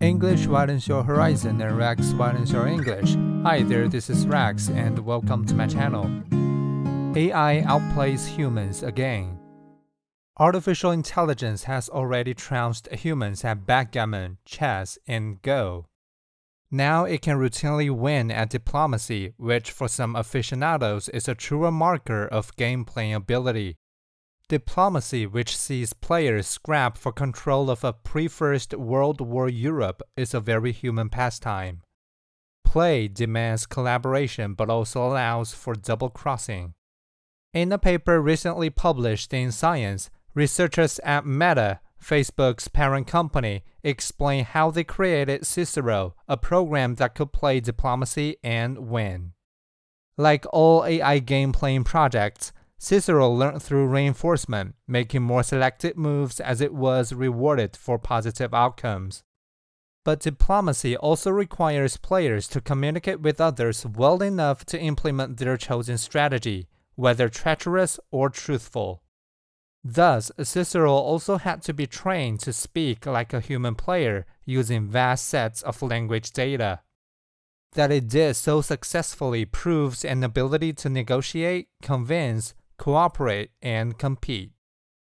English widens your horizon and Rex widens your English. Hi there, this is Rex and welcome to my channel. AI outplays humans again. Artificial intelligence has already trounced humans at backgammon, chess, and Go. Now it can routinely win at diplomacy, which for some aficionados is a truer marker of game playing ability. Diplomacy, which sees players scrap for control of a pre-First World War Europe, is a very human pastime. Play demands collaboration but also allows for double crossing. In a paper recently published in Science, researchers at Meta, Facebook's parent company, explain how they created Cicero, a program that could play diplomacy and win. Like all AI game playing projects, Cicero learned through reinforcement, making more selected moves as it was rewarded for positive outcomes. But diplomacy also requires players to communicate with others well enough to implement their chosen strategy, whether treacherous or truthful. Thus, Cicero also had to be trained to speak like a human player using vast sets of language data. That it did so successfully proves an ability to negotiate, convince, cooperate, and compete.